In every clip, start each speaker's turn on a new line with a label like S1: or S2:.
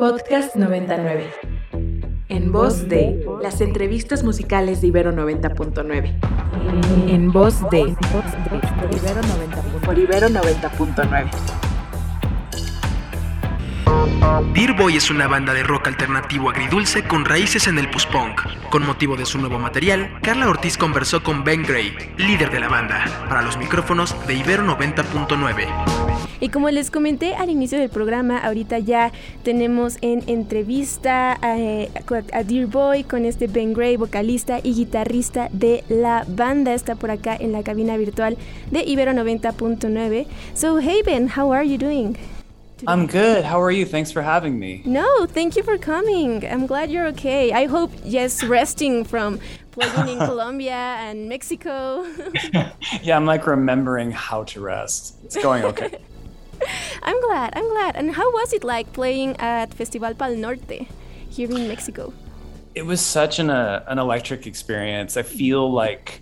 S1: Podcast 99. En voz de las entrevistas musicales de Ibero 90.9. En voz de Ibero 90.9.
S2: Dear Boy es una banda de rock alternativo agridulce con raíces en el post-punk. Con motivo de su nuevo material, Carla Ortiz conversó con Ben Gray, líder de la banda, para los micrófonos de Ibero 90.9.
S3: Y como les comenté al inicio del programa, ahorita ya tenemos en entrevista a, a, Dear Boy con este Ben Gray, vocalista y guitarrista de la banda. Está por acá en la cabina virtual de Ibero 90.9. So, hey Ben, how are you doing?
S4: I'm good. How are you? Thanks for having me.
S3: No, thank you for coming. I'm glad you're okay. I hope, yes, resting from playing in Colombia and Mexico.
S4: yeah, I'm like remembering how to rest. It's going okay.
S3: I'm glad. I'm glad. And how was it like playing at Festival Pal Norte here in Mexico?
S4: It was such an uh, an electric experience. I feel like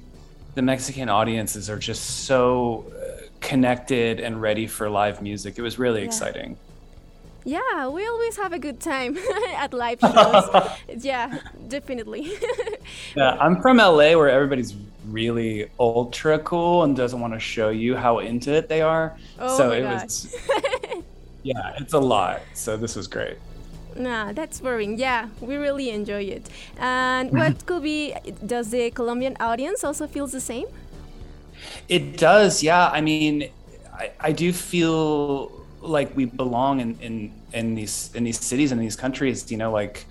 S4: the Mexican audiences are just so connected and ready for live music. It was really yeah. exciting.
S3: Yeah, we always have a good time at live shows. yeah, definitely.
S4: yeah, I'm from LA where everybody's really ultra cool and doesn't want to show you how into it they are.
S3: Oh
S4: so
S3: my
S4: it
S3: gosh.
S4: was Yeah, it's a lot. So this was great.
S3: Nah, that's boring. Yeah, we really enjoy it. And what could be does the Colombian audience also feels the same?
S4: It does, yeah. I mean, I, I do feel like we belong in, in in these in these cities and these countries. You know, like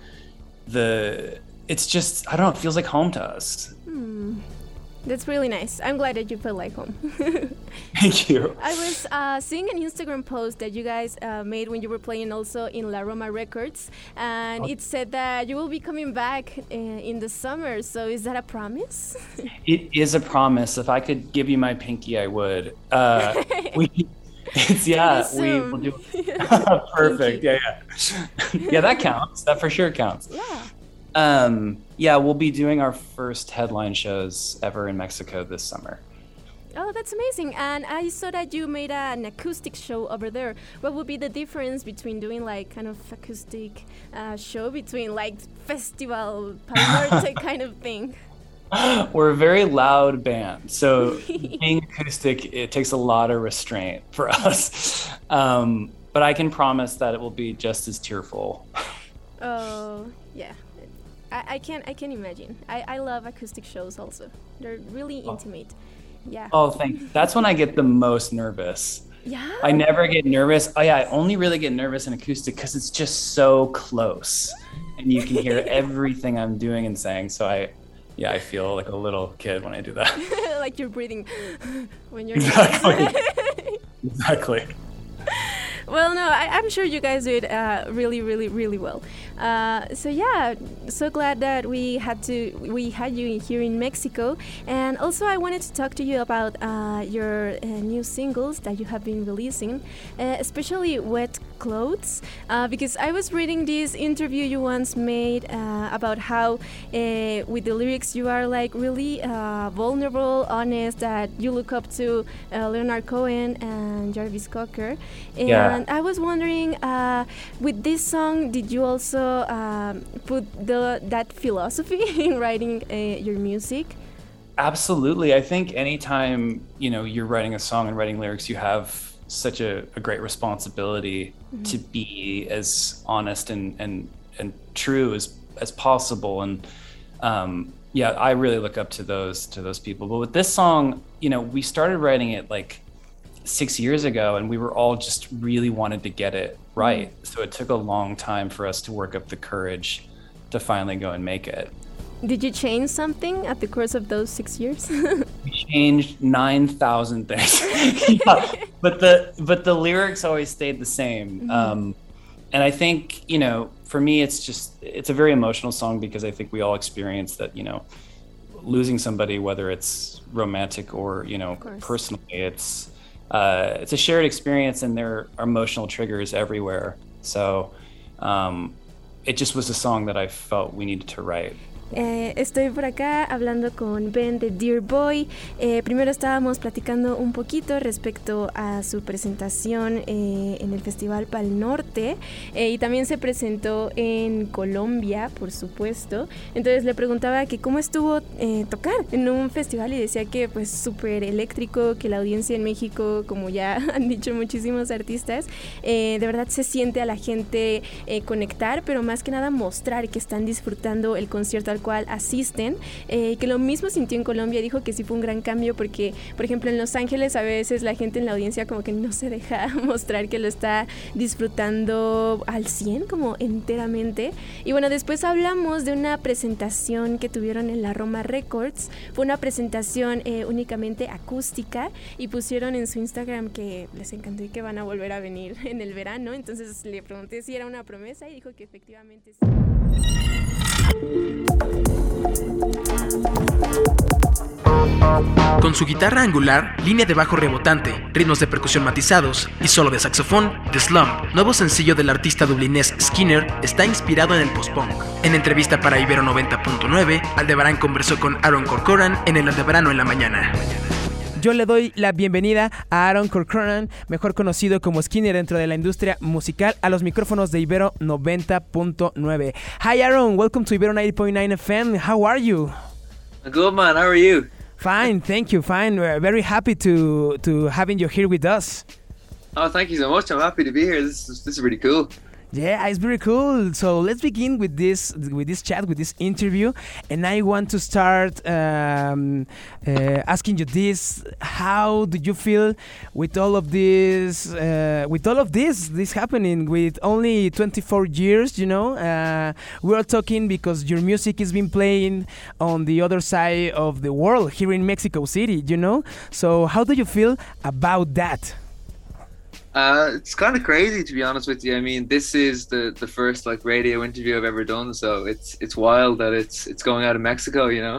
S4: the it's just I don't know. It feels like home to us.
S3: Hmm. That's really nice. I'm glad that you feel like home.
S4: Thank you.
S3: I was uh, seeing an Instagram post that you guys uh, made when you were playing also in La Roma Records, and
S4: Oh.
S3: it said that you will be coming back uh, in the summer. So is that a promise?
S4: It is a promise. If I could give you my pinky, I would. Uh, we, it's yeah. We will do. Perfect. Yeah, yeah, yeah. That counts. That for sure counts.
S3: yeah.
S4: Um, yeah, we'll be doing our first headline shows ever in Mexico this summer.
S3: Oh, that's amazing. And I saw that you made an acoustic show over there. What would be the difference between doing like kind of acoustic uh, show between like festival kind of thing?
S4: We're a very loud band, so being acoustic it takes a lot of restraint for us. Um, but I can promise that it will be just as tearful.
S3: Oh, yeah. I, I can I can't imagine. I, I love acoustic shows also. They're really oh. intimate. Yeah.
S4: Oh, thanks. That's when I get the most nervous.
S3: Yeah.
S4: I never get nervous. Oh yeah, I only really get nervous in acoustic because it's just so close, and you can hear everything I'm doing and saying. So I, yeah, I feel like a little kid when I do that.
S3: like you're breathing when you're
S4: Exactly. exactly.
S3: Well no I, i'm sure you guys do it uh, really really really well. Uh, so yeah so glad that we had to we had you here in mexico. And also i wanted to talk to you about uh, your uh, new singles that you have been releasing uh, especially wet clothes uh, because i was reading this interview you once made about how with the lyrics you are like really vulnerable honest that you look up to leonard cohen and jarvis cocker. And
S4: Yeah.
S3: I was wondering, uh, with this song, did you also um, put the that philosophy in writing uh, your music?
S4: Absolutely. I think anytime, you know, you're writing a song and writing lyrics, you have such a, a great responsibility to be as honest and, and, and true as, as possible. And, um, yeah, I really look up to those, to those people. But with this song, you know, we started writing it like six years ago and we were all just really wanted to get it right. So it took a long time for us to work up the courage to finally go and make it.
S3: Did you change something at the course of those six years?
S4: we changed 9000 things yeah, but the but the lyrics always stayed the same um, and i think you know for me it's just it's a very emotional song because i think we all experience that you know losing somebody whether it's romantic or you know personally it's uh, it's a shared experience and there are emotional triggers everywhere. So um, it just was a song that i felt we needed to write
S3: Eh, estoy por acá hablando con Ben de Dear Boy. Eh, primero estábamos platicando un poquito respecto a su presentación eh, en el Festival Pal Norte y también se presentó en Colombia, por supuesto. Entonces le preguntaba que cómo estuvo tocar en un festival y decía que pues súper eléctrico, que la audiencia en México, como ya han dicho muchísimos artistas, de verdad se siente a la gente conectar, pero más que nada mostrar que están disfrutando el concierto cual asisten, eh, que lo mismo sintió en Colombia, dijo que sí fue un gran cambio porque, por ejemplo, en Los Ángeles a veces la gente en la audiencia como que no se deja mostrar que lo está disfrutando al 100, como enteramente. Y bueno, después hablamos de una presentación que tuvieron en la Roma Records, fue una presentación eh, únicamente acústica y pusieron en su Instagram que les encantó y que van a volver a venir en el verano, entonces le pregunté si era una promesa y dijo que efectivamente sí.
S2: Con su guitarra angular, línea de bajo rebotante, ritmos de percusión matizados y solo de saxofón, The Slump, nuevo sencillo del artista dublinés Skinner, está inspirado en el post-punk. En entrevista para Ibero 90.9, Aldebarán conversó con Aaron Corcoran en el Aldebarano en la mañana.
S5: Yo le doy la bienvenida a Aaron Corcoran, mejor conocido como Skinner dentro de la industria musical, a los micrófonos de Ibero 90.9. Hi Aaron, welcome to Ibero 90.9 FM. How are you?
S6: Good man, how are you?
S5: Fine, thank you. Fine. We're very happy to to having you here with us.
S6: Oh, thank you so much. I'm happy to be here. This is, this is really cool.
S5: Yeah, it's very cool. So let's begin with this with this chat with this interview, and I want to start um, uh, asking you this: How do you feel with all of this? Uh, with all of this, this happening with only 24 years, you know, uh, we are talking because your music is being playing on the other side of the world here in Mexico City, you know. So how do you feel about that?
S6: Uh, it's kind of crazy to be honest with you. I mean, this is the the first like radio interview I've ever done, so it's it's wild that it's it's going out of Mexico. You know,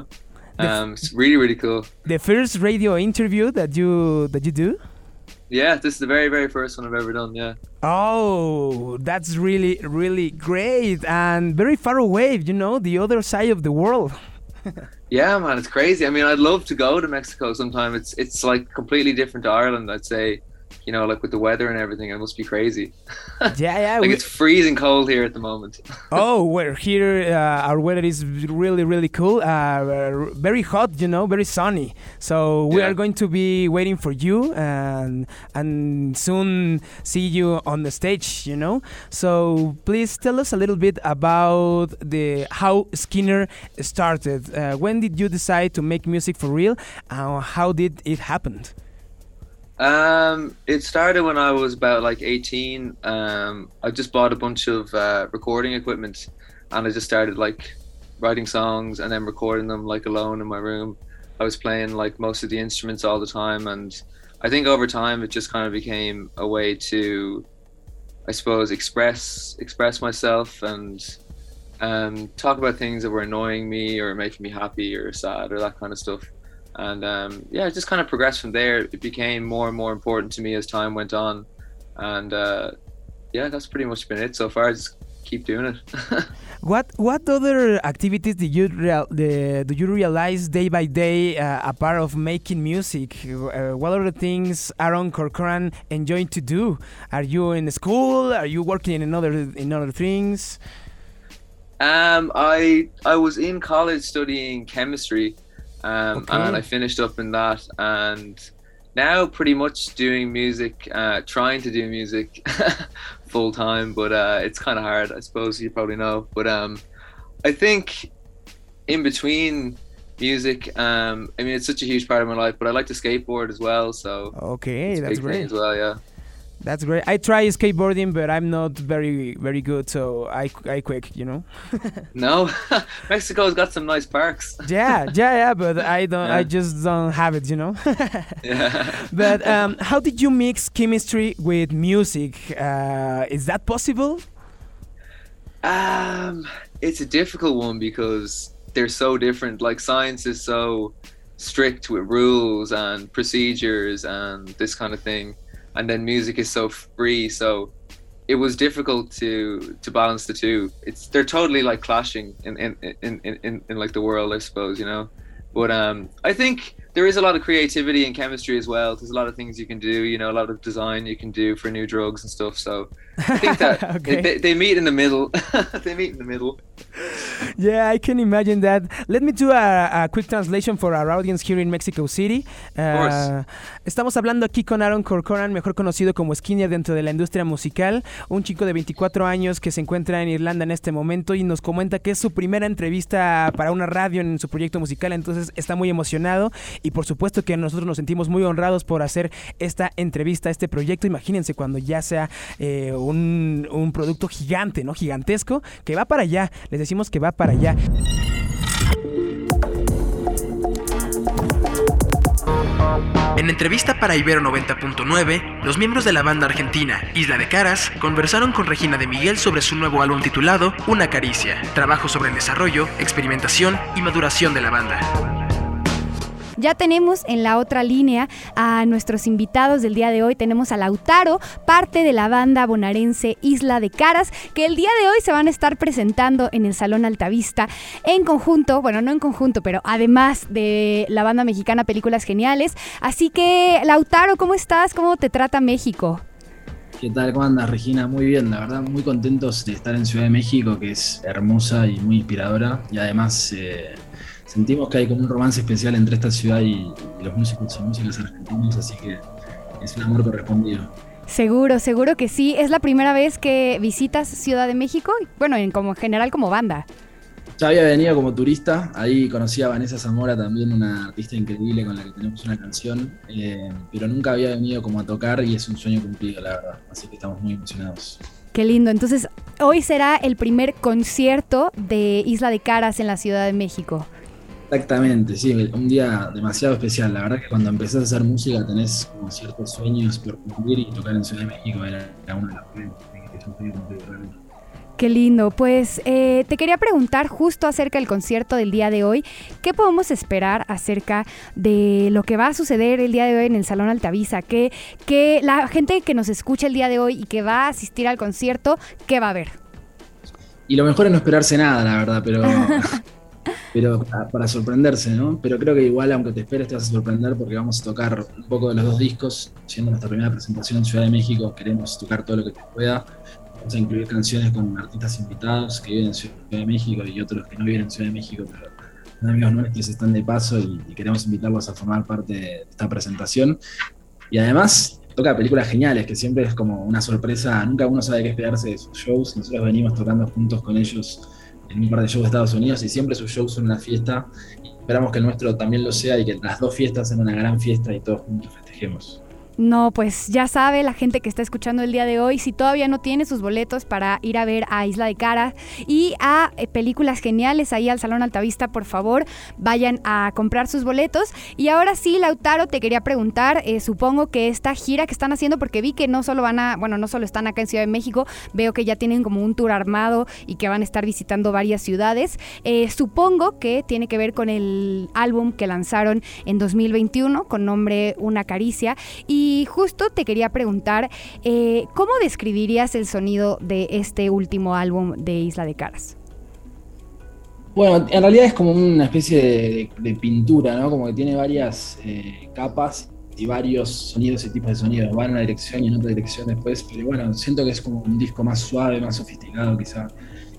S6: um, it's really really cool.
S5: The first radio interview that you that you do.
S6: Yeah, this is the very very first one I've ever done. Yeah.
S5: Oh, that's really really great and very far away. You know, the other side of the world.
S6: yeah, man, it's crazy. I mean, I'd love to go to Mexico sometime. It's it's like completely different to Ireland. I'd say you know, like with the weather and everything, it must be crazy.
S5: Yeah, yeah.
S6: like we... it's freezing cold here at the moment.
S5: oh, we're here. Uh, our weather is really, really cool. Uh, very hot, you know, very sunny. So we yeah. are going to be waiting for you and and soon see you on the stage. You know. So please tell us a little bit about the how Skinner started. Uh, when did you decide to make music for real? How did it happen?
S6: Um, it started when I was about like 18. Um, I just bought a bunch of uh, recording equipment, and I just started like writing songs and then recording them like alone in my room. I was playing like most of the instruments all the time, and I think over time it just kind of became a way to, I suppose, express express myself and um, talk about things that were annoying me or making me happy or sad or that kind of stuff and um, yeah, it just kind of progressed from there. It became more and more important to me as time went on, and uh, yeah, that's pretty much been it so far. I just keep doing it.
S5: what what other activities do you real, the, do you realize day by day uh, part of making music? Uh, what are the things Aaron Corcoran enjoying to do? Are you in school? Are you working in other in other things?
S6: Um, I I was in college studying chemistry um, okay. and I finished up in that, and now pretty much doing music, uh, trying to do music full time, but uh, it's kind of hard. I suppose you probably know, but um, I think in between music, um, I mean, it's such a huge part of my life, but I like to skateboard as well. So
S5: okay, that's great
S6: as well. Yeah.
S5: That's great. I try skateboarding, but I'm not very very good, so I I quit. You know.
S6: no, Mexico's got some nice parks.
S5: yeah, yeah, yeah, but I don't. Yeah. I just don't have it. You know.
S6: yeah.
S5: But um, how did you mix chemistry with music? Uh, is that possible?
S6: Um, it's a difficult one because they're so different. Like science is so strict with rules and procedures and this kind of thing and then music is so free so it was difficult to to balance the two. It's they're totally like clashing in in in in, in, in like the world, I suppose, you know. But um, I think there is a lot of creativity and chemistry as well. There's a lot of things you can do, you know, a lot of design you can do for new drugs and stuff. So I think that okay. they, they, meet in the middle. they meet in the middle.
S5: Yeah, I can imagine that. Let me do a, a quick translation for our audience here in Mexico City.
S6: Uh,
S5: estamos hablando aquí con Aaron Corcoran, mejor conocido como Skinner dentro de la industria musical, un chico de 24 años que se encuentra en Irlanda en este momento y nos comenta que es su primera entrevista para una radio en su proyecto musical, entonces está muy emocionado y por supuesto que nosotros nos sentimos muy honrados por hacer esta entrevista, este proyecto. Imagínense cuando ya sea eh, un, un producto gigante, ¿no? Gigantesco, que va para allá. Les decimos que va para allá.
S2: En entrevista para Ibero 90.9, los miembros de la banda argentina Isla de Caras conversaron con Regina de Miguel sobre su nuevo álbum titulado Una Caricia, trabajo sobre el desarrollo, experimentación y maduración de la banda.
S7: Ya tenemos en la otra línea a nuestros invitados del día de hoy. Tenemos a Lautaro, parte de la banda bonaerense Isla de Caras, que el día de hoy se van a estar presentando en el Salón Altavista en conjunto, bueno, no en conjunto, pero además de la banda mexicana Películas Geniales. Así que, Lautaro, ¿cómo estás? ¿Cómo te trata México?
S8: ¿Qué tal? ¿Cómo andas, Regina? Muy bien, la verdad, muy contentos de estar en Ciudad de México, que es hermosa y muy inspiradora. Y además, eh, sentimos que hay como un romance especial entre esta ciudad y, los músicos y músicas argentinos, así que es un amor correspondido.
S7: Seguro, seguro que sí. ¿Es la primera vez que visitas Ciudad de México? Bueno, en como general como banda.
S8: Ya había venido como turista, ahí conocí a Vanessa Zamora, también una artista increíble con la que tenemos una canción, eh, pero nunca había venido como a tocar y es un sueño cumplido, la verdad. Así que estamos muy emocionados.
S7: Qué lindo. Entonces, hoy será el primer concierto de Isla de Caras en la Ciudad de México.
S8: Exactamente, sí, un día demasiado especial. La verdad que cuando empezás a hacer música tenés como ciertos sueños por cumplir y tocar en Ciudad de México era, uno de los
S7: que Qué lindo. Pues eh, te quería preguntar justo acerca del concierto del día de hoy. ¿Qué podemos esperar acerca de lo que va a suceder el día de hoy en el Salón Altavisa? ¿Qué, qué la gente que nos escucha el día de hoy y que va a asistir al concierto, qué va a ver?
S8: Y lo mejor es no esperarse nada, la verdad, pero pero para, sorprenderse, ¿no? Pero creo que igual, aunque te esperes, te vas a sorprender porque vamos a tocar un poco de los dos discos. Siendo nuestra primera presentación en Ciudad de México, queremos tocar todo lo que te pueda. Vamos a incluir canciones con artistas invitados que viven en Ciudad de México y otros que no viven en Ciudad de México, pero son amigos nuestros están de paso y, queremos invitarlos a formar parte de esta presentación. Y además, toca películas geniales, que siempre es como una sorpresa. Nunca uno sabe qué esperarse de sus shows. Nosotros venimos tocando juntos con ellos en un par de shows de Estados Unidos y siempre sus shows son una fiesta. esperamos que el nuestro también lo sea y que las dos fiestas sean una gran fiesta y todos juntos festejemos.
S7: No, pues ya sabe la gente que está escuchando el día de hoy, si todavía no tiene sus boletos para ir a ver a Isla de Cara y a eh, películas geniales ahí al Salón Altavista, por favor, vayan a comprar sus boletos. Y ahora sí, Lautaro, te quería preguntar, eh, supongo que esta gira que están haciendo, porque vi que no solo van a, bueno, no solo están acá en Ciudad de México, veo que ya tienen como un tour armado y que van a estar visitando varias ciudades. Eh, supongo que tiene que ver con el álbum que lanzaron en 2021 con nombre Una Caricia. Y y justo te quería preguntar, eh, ¿cómo describirías el sonido de este último álbum de Isla de Caras?
S8: Bueno, en realidad es como una especie de, pintura, ¿no? Como que tiene varias eh, capas y varios sonidos y tipos de sonidos. Van en una dirección y en otra dirección después, pero bueno, siento que es como un disco más suave, más sofisticado quizá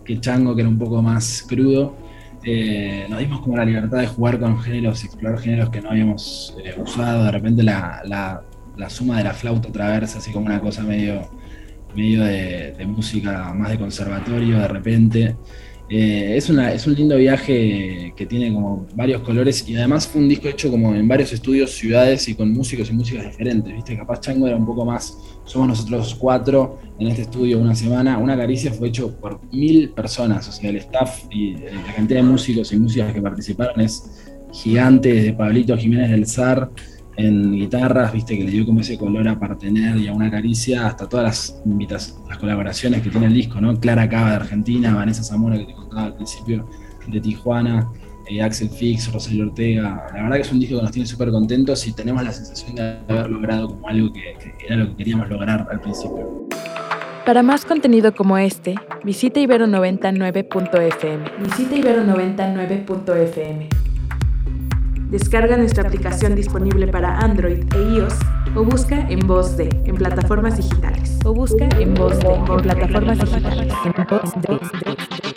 S8: que Chango, que era un poco más crudo. Eh, nos dimos como la libertad de jugar con géneros, explorar géneros que no habíamos usado. De repente la, la suma de la flauta traversa, así como una cosa medio, medio de, música más de conservatorio de repente. Eh, es, una, es un lindo viaje que tiene como varios colores y además fue un disco hecho como en varios estudios, ciudades y con músicos y músicas diferentes, ¿viste? Capaz Chango era un poco más, somos nosotros cuatro en este estudio una semana, Una Caricia fue hecho por mil personas, o sea, el staff y eh, la cantidad de músicos y músicas que participaron es gigante, desde Pablito Jiménez del Zar, en guitarras, viste, que le dio como ese color a partener y a una caricia, hasta todas las, las colaboraciones que tiene el disco, ¿no? Clara Cava de Argentina, Vanessa Zamora, que te contaba al principio, de Tijuana, eh, Axel Fix, Rosario Ortega. La verdad que es un disco que nos tiene súper contentos y tenemos la sensación de haber logrado como algo que era lo que queríamos lograr al principio.
S1: Para más contenido como este, visita ibero99.fm. Visita ibero99.fm. Descarga nuestra aplicación disponible para Android e iOS o busca en voz de en plataformas digitales. O busca en voz de en plataformas digitales. En voz de.